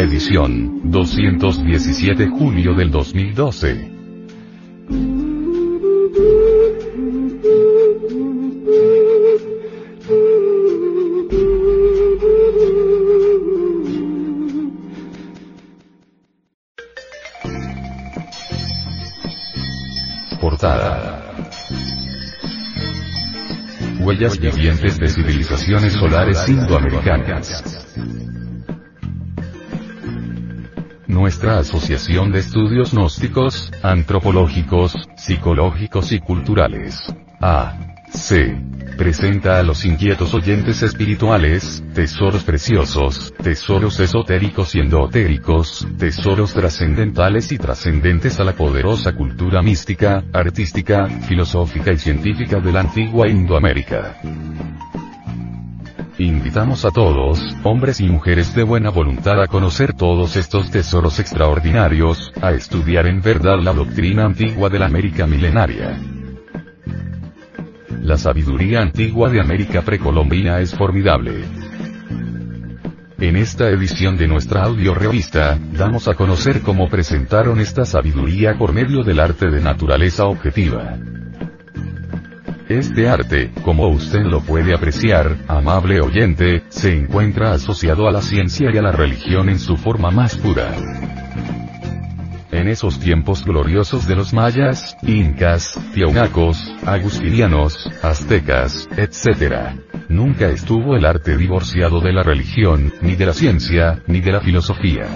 edición, 217 julio del 2012. Portada. Huellas vivientes de civilizaciones solares indoamericanas. Nuestra Asociación de Estudios Gnósticos, Antropológicos, Psicológicos y Culturales. A. C. Presenta a los inquietos oyentes espirituales, tesoros preciosos, tesoros esotéricos y endotéricos, tesoros trascendentales y trascendentes a la poderosa cultura mística, artística, filosófica y científica de la antigua Indoamérica. Invitamos a todos, hombres y mujeres de buena voluntad a conocer todos estos tesoros extraordinarios, a estudiar en verdad la doctrina antigua de la América milenaria. La sabiduría antigua de América precolombina es formidable. En esta edición de nuestra audio revista, damos a conocer cómo presentaron esta sabiduría por medio del arte de naturaleza objetiva. Este arte, como usted lo puede apreciar, amable oyente, se encuentra asociado a la ciencia y a la religión en su forma más pura. En esos tiempos gloriosos de los mayas, incas, tiahuanacos, agustinianos, aztecas, etc. Nunca estuvo el arte divorciado de la religión, ni de la ciencia, ni de la filosofía.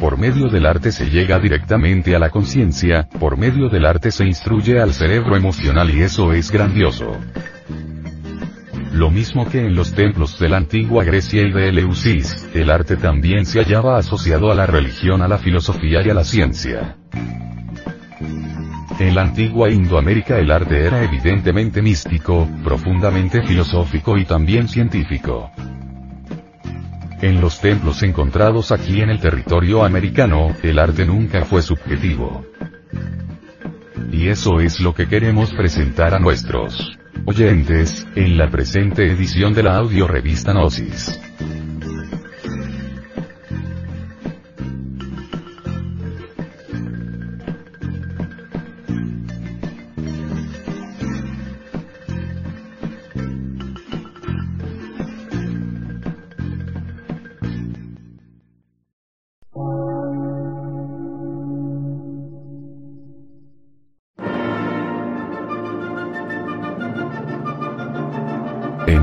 Por medio del arte se llega directamente a la conciencia, por medio del arte se instruye al cerebro emocional y eso es grandioso. Lo mismo que en los templos de la antigua Grecia y de Eleusis, el arte también se hallaba asociado a la religión, a la filosofía y a la ciencia. En la antigua Indoamérica el arte era evidentemente místico, profundamente filosófico y también científico. En los templos encontrados aquí en el territorio americano, el arte nunca fue subjetivo. Y eso es lo que queremos presentar a nuestros oyentes, en la presente edición de la audio revista Gnosis.